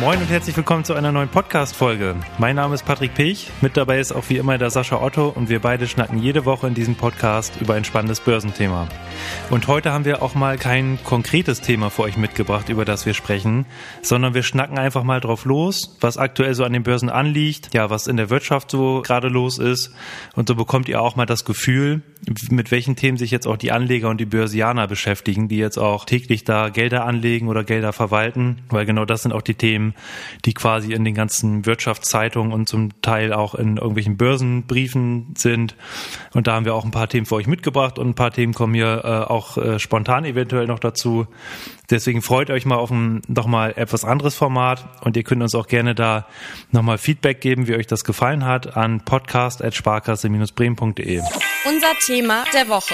Moin und herzlich willkommen zu einer neuen Podcast-Folge. Mein Name ist Patrick Pech, mit dabei ist auch wie immer der Sascha Otto und wir beide schnacken jede Woche in diesem Podcast über ein spannendes Börsenthema. Und heute haben wir auch mal kein konkretes Thema für euch mitgebracht, über das wir sprechen, sondern wir schnacken einfach mal drauf los, was aktuell so an den Börsen anliegt, ja, was in der Wirtschaft so gerade los ist und so bekommt ihr auch mal das Gefühl, mit welchen Themen sich jetzt auch die Anleger und die Börsianer beschäftigen, die jetzt auch täglich da Gelder anlegen oder Gelder verwalten, weil genau das sind auch die Themen, die quasi in den ganzen Wirtschaftszeitungen und zum Teil auch in irgendwelchen Börsenbriefen sind. Und da haben wir auch ein paar Themen für euch mitgebracht und ein paar Themen kommen hier äh, auch äh, spontan eventuell noch dazu. Deswegen freut euch mal auf ein nochmal etwas anderes Format und ihr könnt uns auch gerne da nochmal Feedback geben, wie euch das gefallen hat, an podcast.sparkasse-bremen.de. Unser Thema der Woche.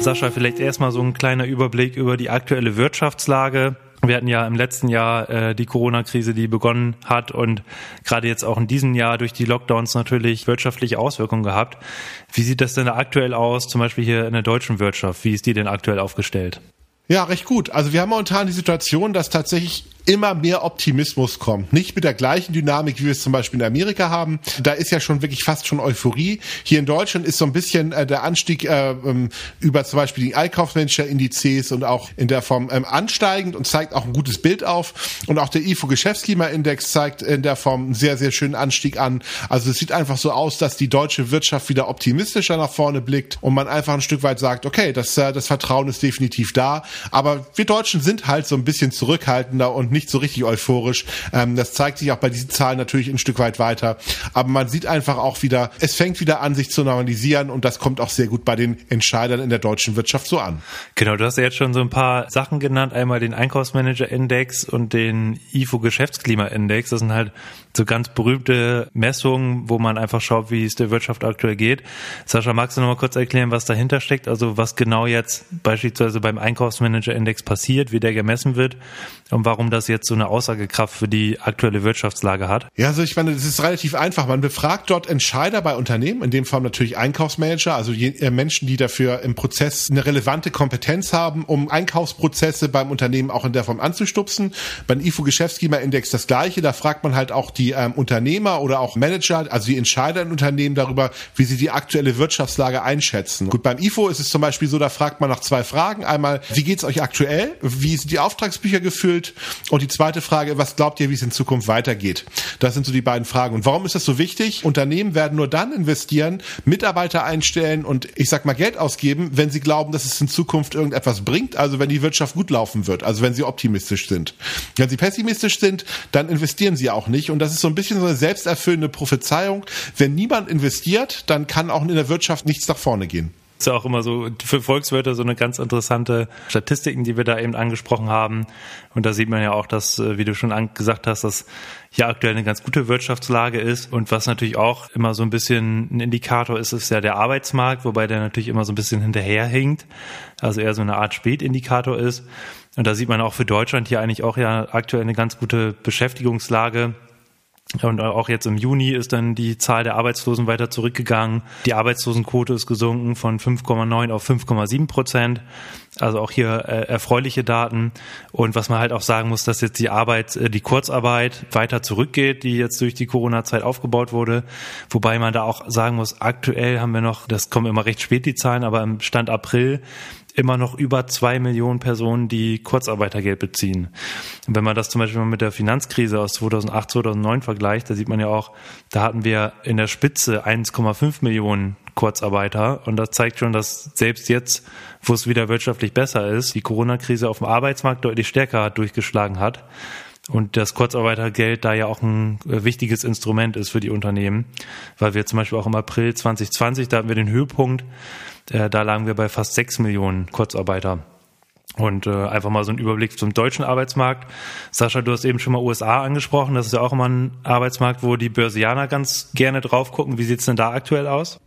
Sascha, vielleicht erstmal so ein kleiner Überblick über die aktuelle Wirtschaftslage. Wir hatten ja im letzten Jahr äh, die Corona-Krise, die begonnen hat und gerade jetzt auch in diesem Jahr durch die Lockdowns natürlich wirtschaftliche Auswirkungen gehabt. Wie sieht das denn aktuell aus, zum Beispiel hier in der deutschen Wirtschaft? Wie ist die denn aktuell aufgestellt? Ja, recht gut. Also wir haben momentan die Situation, dass tatsächlich immer mehr Optimismus kommt. Nicht mit der gleichen Dynamik, wie wir es zum Beispiel in Amerika haben. Da ist ja schon wirklich fast schon Euphorie. Hier in Deutschland ist so ein bisschen äh, der Anstieg äh, ähm, über zum Beispiel die Einkaufsmanager-Indizes und auch in der Form ähm, ansteigend und zeigt auch ein gutes Bild auf. Und auch der IFO-Geschäftsklimaindex zeigt in der Form einen sehr, sehr schönen Anstieg an. Also es sieht einfach so aus, dass die deutsche Wirtschaft wieder optimistischer nach vorne blickt und man einfach ein Stück weit sagt, okay, das, äh, das Vertrauen ist definitiv da. Aber wir Deutschen sind halt so ein bisschen zurückhaltender und nicht so richtig euphorisch. Ähm, das zeigt sich auch bei diesen Zahlen natürlich ein Stück weit weiter. Aber man sieht einfach auch wieder, es fängt wieder an, sich zu normalisieren und das kommt auch sehr gut bei den Entscheidern in der deutschen Wirtschaft so an. Genau, du hast ja jetzt schon so ein paar Sachen genannt. Einmal den Einkaufsmanager-Index und den IFO-Geschäftsklimaindex. Das sind halt so ganz berühmte Messungen, wo man einfach schaut, wie es der Wirtschaft aktuell geht. Sascha, magst du noch mal kurz erklären, was dahinter steckt? Also was genau jetzt beispielsweise beim Einkaufsmanager-Index passiert, wie der gemessen wird und warum das jetzt so eine Aussagekraft für die aktuelle Wirtschaftslage hat? Ja, also ich meine, das ist relativ einfach. Man befragt dort Entscheider bei Unternehmen, in dem Fall natürlich Einkaufsmanager, also äh, Menschen, die dafür im Prozess eine relevante Kompetenz haben, um Einkaufsprozesse beim Unternehmen auch in der Form anzustupsen. Beim IFO-Geschäftsklimaindex das gleiche. Da fragt man halt auch die ähm, Unternehmer oder auch Manager, also die Entscheider in Unternehmen darüber, wie sie die aktuelle Wirtschaftslage einschätzen. Gut, beim IFO ist es zum Beispiel so, da fragt man nach zwei Fragen. Einmal, wie geht's euch aktuell? Wie sind die Auftragsbücher gefüllt? Und die zweite Frage, was glaubt ihr, wie es in Zukunft weitergeht? Das sind so die beiden Fragen. Und warum ist das so wichtig? Unternehmen werden nur dann investieren, Mitarbeiter einstellen und ich sag mal Geld ausgeben, wenn sie glauben, dass es in Zukunft irgendetwas bringt, also wenn die Wirtschaft gut laufen wird, also wenn sie optimistisch sind. Wenn sie pessimistisch sind, dann investieren sie auch nicht. Und das ist so ein bisschen so eine selbsterfüllende Prophezeiung. Wenn niemand investiert, dann kann auch in der Wirtschaft nichts nach vorne gehen ist ja auch immer so für Volkswirte so eine ganz interessante Statistiken, die wir da eben angesprochen haben. Und da sieht man ja auch, dass, äh, wie du schon gesagt hast, dass hier aktuell eine ganz gute Wirtschaftslage ist. Und was natürlich auch immer so ein bisschen ein Indikator ist, ist ja der Arbeitsmarkt, wobei der natürlich immer so ein bisschen hinterherhinkt. Also eher so eine Art Spätindikator ist. Und da sieht man auch für Deutschland hier eigentlich auch ja aktuell eine ganz gute Beschäftigungslage. Und auch jetzt im Juni ist dann die Zahl der Arbeitslosen weiter zurückgegangen. Die Arbeitslosenquote ist gesunken von 5,9 auf 5,7 Prozent. Also auch hier äh, erfreuliche Daten. Und was man halt auch sagen muss, dass jetzt die Arbeit, äh, die Kurzarbeit weiter zurückgeht, die jetzt durch die Corona-Zeit aufgebaut wurde. Wobei man da auch sagen muss, aktuell haben wir noch, das kommen immer recht spät die Zahlen, aber im Stand April immer noch über zwei Millionen Personen, die Kurzarbeitergeld beziehen. Und wenn man das zum Beispiel mal mit der Finanzkrise aus 2008, 2009 vergleicht, da sieht man ja auch, da hatten wir in der Spitze 1,5 Millionen Kurzarbeiter. Und das zeigt schon, dass selbst jetzt, wo es wieder wirtschaftlich besser ist, die Corona-Krise auf dem Arbeitsmarkt deutlich stärker durchgeschlagen hat. Und das Kurzarbeitergeld da ja auch ein äh, wichtiges Instrument ist für die Unternehmen, weil wir zum Beispiel auch im April 2020, da hatten wir den Höhepunkt, äh, da lagen wir bei fast sechs Millionen Kurzarbeiter. Und äh, einfach mal so ein Überblick zum deutschen Arbeitsmarkt. Sascha, du hast eben schon mal USA angesprochen. Das ist ja auch immer ein Arbeitsmarkt, wo die Börsianer ganz gerne drauf gucken. Wie sieht's denn da aktuell aus?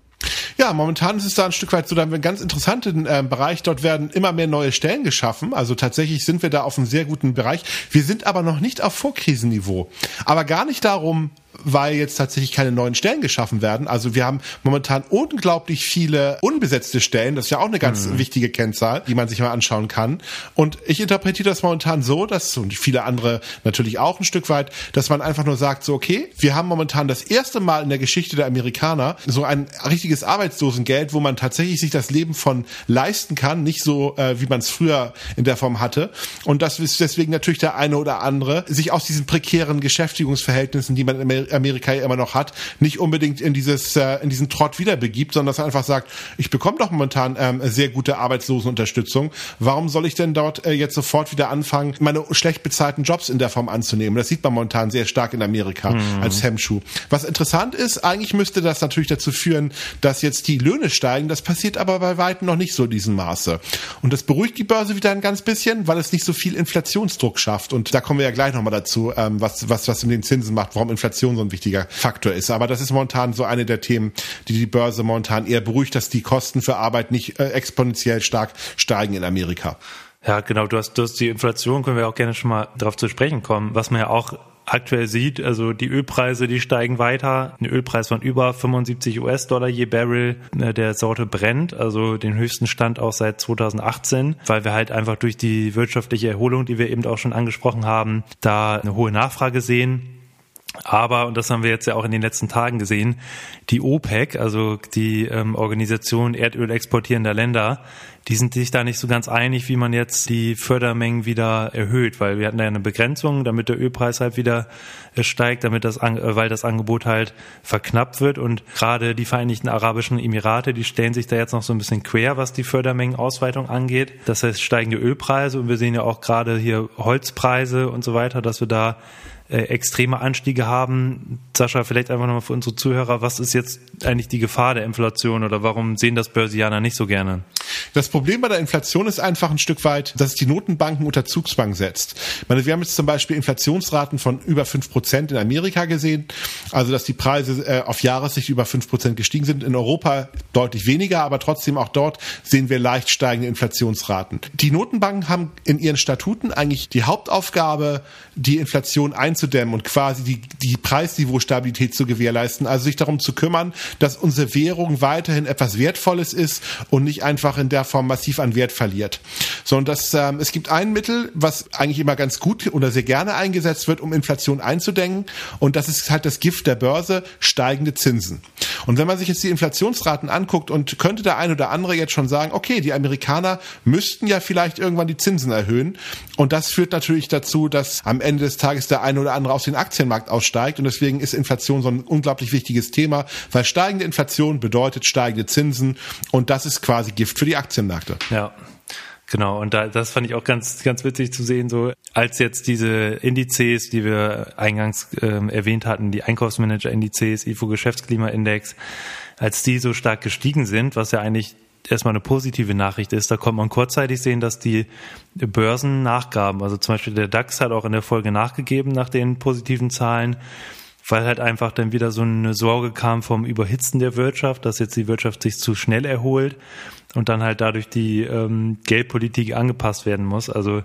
Ja, momentan ist es da ein Stück weit so, da haben wir einen ganz interessanten äh, Bereich. Dort werden immer mehr neue Stellen geschaffen. Also tatsächlich sind wir da auf einem sehr guten Bereich. Wir sind aber noch nicht auf Vorkrisenniveau. Aber gar nicht darum, weil jetzt tatsächlich keine neuen Stellen geschaffen werden. Also wir haben momentan unglaublich viele unbesetzte Stellen. Das ist ja auch eine ganz mhm. wichtige Kennzahl, die man sich mal anschauen kann. Und ich interpretiere das momentan so, dass, und viele andere natürlich auch ein Stück weit, dass man einfach nur sagt, so, okay, wir haben momentan das erste Mal in der Geschichte der Amerikaner so ein richtiges Arbeitslosengeld, wo man tatsächlich sich das Leben von leisten kann, nicht so, äh, wie man es früher in der Form hatte. Und das ist deswegen natürlich der eine oder andere sich aus diesen prekären Beschäftigungsverhältnissen, die man in Amerika ja immer noch hat, nicht unbedingt in dieses äh, in diesen Trott wieder begibt, sondern dass er einfach sagt, ich bekomme doch momentan ähm, sehr gute Arbeitslosenunterstützung. Warum soll ich denn dort äh, jetzt sofort wieder anfangen, meine schlecht bezahlten Jobs in der Form anzunehmen? Das sieht man momentan sehr stark in Amerika mhm. als Hemmschuh. Was interessant ist, eigentlich müsste das natürlich dazu führen, dass jetzt die Löhne steigen. Das passiert aber bei weitem noch nicht so in diesem Maße. Und das beruhigt die Börse wieder ein ganz bisschen, weil es nicht so viel Inflationsdruck schafft. Und da kommen wir ja gleich nochmal dazu, ähm, was, was, was in den Zinsen macht, warum Inflation so ein wichtiger Faktor ist. Aber das ist momentan so eine der Themen, die die Börse momentan eher beruhigt, dass die Kosten für Arbeit nicht äh, exponentiell stark steigen in Amerika. Ja, genau. Du hast, du hast die Inflation, können wir auch gerne schon mal darauf zu sprechen kommen. Was man ja auch aktuell sieht, also die Ölpreise, die steigen weiter. Ein Ölpreis von über 75 US-Dollar je Barrel äh, der Sorte brennt, also den höchsten Stand auch seit 2018, weil wir halt einfach durch die wirtschaftliche Erholung, die wir eben auch schon angesprochen haben, da eine hohe Nachfrage sehen. Aber, und das haben wir jetzt ja auch in den letzten Tagen gesehen, die OPEC, also die ähm, Organisation Erdöl exportierender Länder, die sind sich da nicht so ganz einig, wie man jetzt die Fördermengen wieder erhöht, weil wir hatten ja eine Begrenzung, damit der Ölpreis halt wieder äh, steigt, damit das, äh, weil das Angebot halt verknappt wird. Und gerade die Vereinigten Arabischen Emirate, die stellen sich da jetzt noch so ein bisschen quer, was die Fördermengenausweitung angeht. Das heißt steigende Ölpreise. Und wir sehen ja auch gerade hier Holzpreise und so weiter, dass wir da äh, extreme Anstiege haben. Sascha, vielleicht einfach nochmal für unsere Zuhörer, was ist jetzt eigentlich die Gefahr der Inflation oder warum sehen das Börsianer nicht so gerne? Das Problem bei der Inflation ist einfach ein Stück weit, dass es die Notenbanken unter Zugzwang setzt. Ich meine, wir haben jetzt zum Beispiel Inflationsraten von über fünf Prozent in Amerika gesehen, also dass die Preise äh, auf Jahressicht über fünf Prozent gestiegen sind. In Europa deutlich weniger, aber trotzdem auch dort sehen wir leicht steigende Inflationsraten. Die Notenbanken haben in ihren Statuten eigentlich die Hauptaufgabe, die Inflation einzudämmen und quasi die, die Preisniveaustabilität zu gewährleisten, also sich darum zu kümmern, dass unsere Währung weiterhin etwas Wertvolles ist und nicht einfach in der Form massiv an Wert verliert. So, und das, ähm, es gibt ein Mittel, was eigentlich immer ganz gut oder sehr gerne eingesetzt wird, um Inflation einzudämmen, und das ist halt das Gift der Börse, steigende Zinsen. Und wenn man sich jetzt die Inflationsraten anguckt und könnte der ein oder andere jetzt schon sagen, okay, die Amerikaner müssten ja vielleicht irgendwann die Zinsen erhöhen, und das führt natürlich dazu, dass am Ende des Tages der eine oder andere aus dem Aktienmarkt aussteigt. Und deswegen ist Inflation so ein unglaublich wichtiges Thema, weil steigende Inflation bedeutet steigende Zinsen. Und das ist quasi Gift für die Aktienmärkte. Ja. Genau, und da, das fand ich auch ganz, ganz witzig zu sehen, so als jetzt diese Indizes, die wir eingangs ähm, erwähnt hatten, die Einkaufsmanager-Indizes, IFO-Geschäftsklimaindex, als die so stark gestiegen sind, was ja eigentlich erstmal eine positive Nachricht ist. Da kommt man kurzzeitig sehen, dass die Börsen nachgaben. Also zum Beispiel der DAX hat auch in der Folge nachgegeben nach den positiven Zahlen, weil halt einfach dann wieder so eine Sorge kam vom Überhitzen der Wirtschaft, dass jetzt die Wirtschaft sich zu schnell erholt und dann halt dadurch die ähm, Geldpolitik angepasst werden muss. Also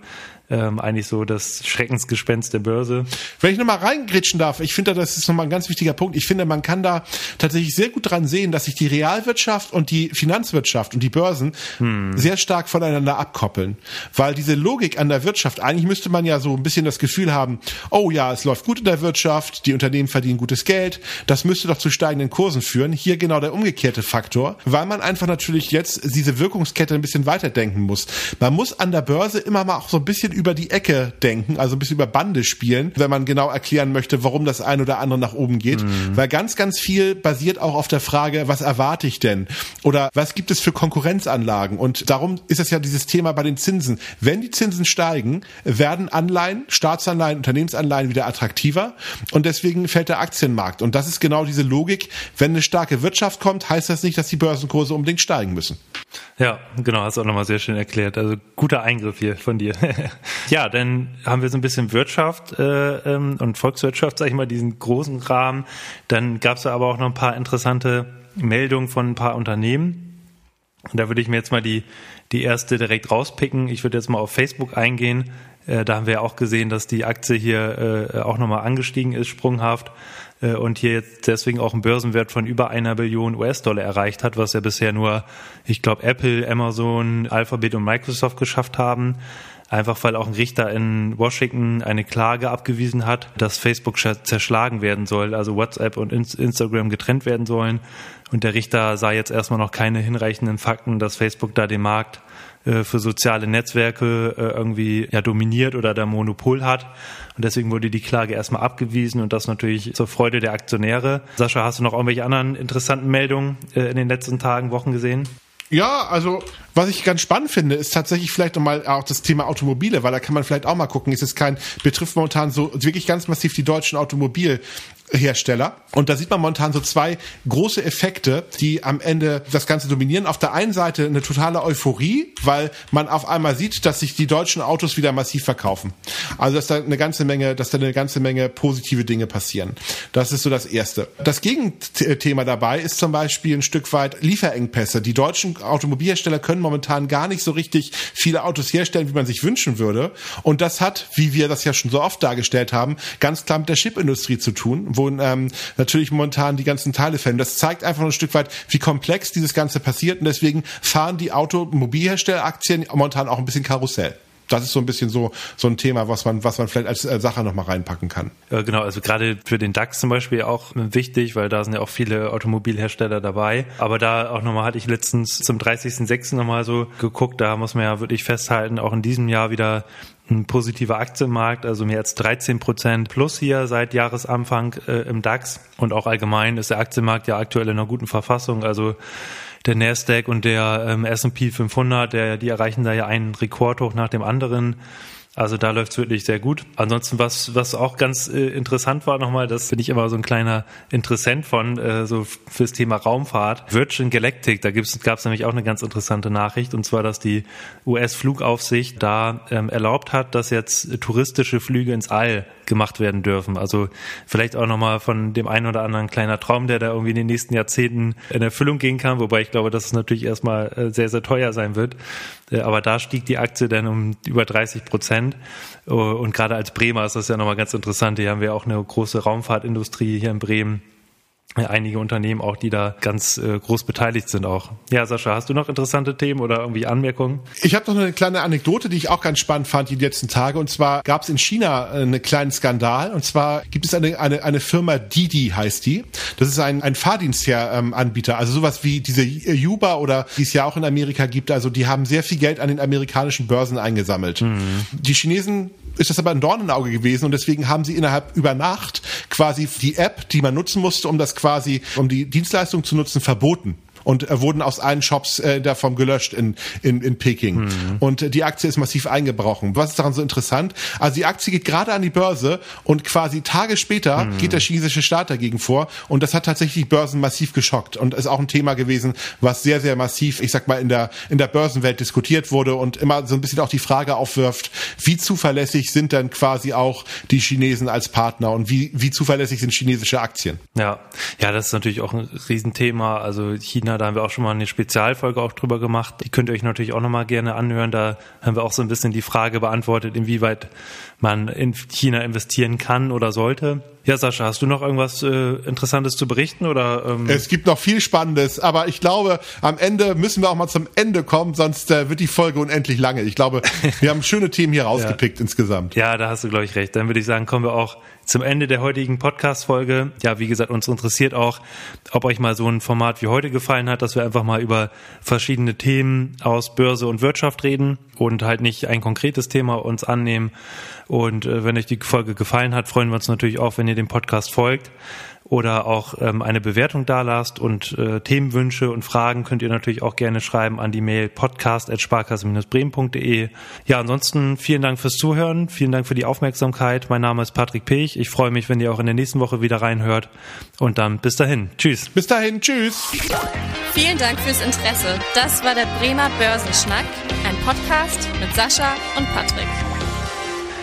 ähm, eigentlich so das Schreckensgespenst der Börse. Wenn ich nochmal reingritschen darf, ich finde, das ist nochmal ein ganz wichtiger Punkt. Ich finde, man kann da tatsächlich sehr gut dran sehen, dass sich die Realwirtschaft und die Finanzwirtschaft und die Börsen hm. sehr stark voneinander abkoppeln. Weil diese Logik an der Wirtschaft, eigentlich müsste man ja so ein bisschen das Gefühl haben, oh ja, es läuft gut in der Wirtschaft, die Unternehmen verdienen gutes Geld, das müsste doch zu steigenden Kursen führen. Hier genau der umgekehrte Faktor, weil man einfach natürlich jetzt diese Wirkungskette ein bisschen weiterdenken muss. Man muss an der Börse immer mal auch so ein bisschen über die Ecke denken, also ein bisschen über Bande spielen, wenn man genau erklären möchte, warum das ein oder andere nach oben geht. Mhm. Weil ganz, ganz viel basiert auch auf der Frage, was erwarte ich denn? Oder was gibt es für Konkurrenzanlagen? Und darum ist es ja dieses Thema bei den Zinsen. Wenn die Zinsen steigen, werden Anleihen, Staatsanleihen, Unternehmensanleihen wieder attraktiver. Und deswegen fällt der Aktienmarkt. Und das ist genau diese Logik. Wenn eine starke Wirtschaft kommt, heißt das nicht, dass die Börsenkurse unbedingt steigen müssen. Ja, genau, hast du auch nochmal sehr schön erklärt. Also guter Eingriff hier von dir. ja, dann haben wir so ein bisschen Wirtschaft äh, ähm, und Volkswirtschaft, sag ich mal, diesen großen Rahmen. Dann gab es aber auch noch ein paar interessante Meldungen von ein paar Unternehmen. Da würde ich mir jetzt mal die, die erste direkt rauspicken. Ich würde jetzt mal auf Facebook eingehen. Äh, da haben wir auch gesehen, dass die Aktie hier äh, auch nochmal angestiegen ist, sprunghaft. äh, und hier jetzt deswegen auch einen Börsenwert von über einer Billion US-Dollar erreicht hat, was ja bisher nur, ich glaube, Apple, Amazon, Alphabet und Microsoft geschafft haben einfach weil auch ein Richter in Washington eine Klage abgewiesen hat, dass Facebook zerschlagen werden soll, also WhatsApp und Instagram getrennt werden sollen. Und der Richter sah jetzt erstmal noch keine hinreichenden Fakten, dass Facebook da den Markt äh, für soziale Netzwerke äh, irgendwie ja dominiert oder da Monopol hat. Und deswegen wurde die Klage erstmal abgewiesen und das natürlich zur Freude der Aktionäre. Sascha, hast du noch irgendwelche anderen interessanten Meldungen äh, in den letzten Tagen, Wochen gesehen? Ja, also was ich ganz spannend finde, ist tatsächlich vielleicht nochmal auch das Thema Automobile, weil da kann man vielleicht auch mal gucken. Es ist kein, betrifft momentan so wirklich ganz massiv die deutschen Automobil, Hersteller. Und da sieht man momentan so zwei große Effekte, die am Ende das Ganze dominieren. Auf der einen Seite eine totale Euphorie, weil man auf einmal sieht, dass sich die deutschen Autos wieder massiv verkaufen. Also dass da eine ganze Menge, dass da eine ganze Menge positive Dinge passieren. Das ist so das Erste. Das Gegenthema dabei ist zum Beispiel ein Stück weit Lieferengpässe. Die deutschen Automobilhersteller können momentan gar nicht so richtig viele Autos herstellen, wie man sich wünschen würde. Und das hat, wie wir das ja schon so oft dargestellt haben, ganz klar mit der Chipindustrie zu tun, wo ähm, natürlich momentan die ganzen Teile fällen. Das zeigt einfach ein Stück weit, wie komplex dieses Ganze passiert und deswegen fahren die Automobilherstelleraktien momentan auch ein bisschen Karussell das ist so ein bisschen so so ein Thema, was man was man vielleicht als äh, Sache noch mal reinpacken kann. Ja, genau, also gerade für den DAX zum Beispiel auch wichtig, weil da sind ja auch viele Automobilhersteller dabei. Aber da auch nochmal hatte ich letztens zum 30.06. nochmal so geguckt, da muss man ja wirklich festhalten, auch in diesem Jahr wieder ein positiver Aktienmarkt, also mehr als 13 Prozent plus hier seit Jahresanfang äh, im DAX und auch allgemein ist der Aktienmarkt ja aktuell in einer guten Verfassung. Also der Nasdaq und der ähm, S&P 500, der, die erreichen da ja einen Rekordhoch nach dem anderen. Also da läuft's wirklich sehr gut. Ansonsten, was, was auch ganz äh, interessant war nochmal, das bin ich immer so ein kleiner Interessent von, äh, so fürs Thema Raumfahrt. Virgin Galactic, da gibt's, gab's nämlich auch eine ganz interessante Nachricht, und zwar, dass die US-Flugaufsicht da ähm, erlaubt hat, dass jetzt touristische Flüge ins All gemacht werden dürfen. Also vielleicht auch nochmal von dem einen oder anderen kleiner Traum, der da irgendwie in den nächsten Jahrzehnten in Erfüllung gehen kann, wobei ich glaube, dass es natürlich erstmal äh, sehr, sehr teuer sein wird. Äh, aber da stieg die Aktie dann um über 30 Prozent. Äh, und gerade als Bremer ist das ja nochmal ganz interessant. Hier haben wir auch eine große Raumfahrtindustrie hier in Bremen einige Unternehmen auch, die da ganz äh, groß beteiligt sind auch. Ja, Sascha, hast du noch interessante Themen oder irgendwie Anmerkungen? Ich habe noch eine kleine Anekdote, die ich auch ganz spannend fand die letzten Tage. Und zwar gab es in China äh, einen kleinen Skandal. Und zwar gibt es eine, eine, eine Firma Didi, heißt die. Das ist ein, ein Fahrdienstanbieter. Also sowas wie diese Uber oder die es ja auch in Amerika gibt. Also die haben sehr viel Geld an den amerikanischen Börsen eingesammelt. Mhm. Die Chinesen ist das aber ein Dornenauge gewesen und deswegen haben sie innerhalb über Nacht quasi die App, die man nutzen musste, um das quasi, um die Dienstleistung zu nutzen, verboten und äh, wurden aus allen Shops äh, davon gelöscht in, in, in Peking. Mhm. Und äh, die Aktie ist massiv eingebrochen. Was ist daran so interessant? Also die Aktie geht gerade an die Börse und quasi Tage später mhm. geht der chinesische Staat dagegen vor und das hat tatsächlich Börsen massiv geschockt und ist auch ein Thema gewesen, was sehr, sehr massiv, ich sag mal, in der, in der Börsenwelt diskutiert wurde und immer so ein bisschen auch die Frage aufwirft, wie zuverlässig sind denn quasi auch die Chinesen als Partner und wie, wie zuverlässig sind chinesische Aktien? Ja, ja, das ist natürlich auch ein Riesenthema. Also China China, da haben wir auch schon mal eine Spezialfolge auch drüber gemacht. Die könnt ihr euch natürlich auch nochmal gerne anhören. Da haben wir auch so ein bisschen die Frage beantwortet, inwieweit man in China investieren kann oder sollte. Ja, Sascha, hast du noch irgendwas äh, Interessantes zu berichten oder? Ähm? Es gibt noch viel Spannendes, aber ich glaube, am Ende müssen wir auch mal zum Ende kommen, sonst äh, wird die Folge unendlich lange. Ich glaube, wir haben schöne Themen hier rausgepickt ja. insgesamt. Ja, da hast du glaube ich recht. Dann würde ich sagen, kommen wir auch zum Ende der heutigen Podcast-Folge. Ja, wie gesagt, uns interessiert auch, ob euch mal so ein Format wie heute gefallen hat, dass wir einfach mal über verschiedene Themen aus Börse und Wirtschaft reden und halt nicht ein konkretes Thema uns annehmen. Und äh, wenn euch die Folge gefallen hat, freuen wir uns natürlich auch, wenn ihr dem Podcast folgt oder auch ähm, eine Bewertung dalasst und äh, Themenwünsche und Fragen könnt ihr natürlich auch gerne schreiben an die Mail podcast@sparkasse-bremen.de. Ja, ansonsten vielen Dank fürs Zuhören, vielen Dank für die Aufmerksamkeit. Mein Name ist Patrick Pech. Ich freue mich, wenn ihr auch in der nächsten Woche wieder reinhört und dann bis dahin. Tschüss. Bis dahin, tschüss. Vielen Dank fürs Interesse. Das war der Bremer Börsenschnack, ein Podcast mit Sascha und Patrick.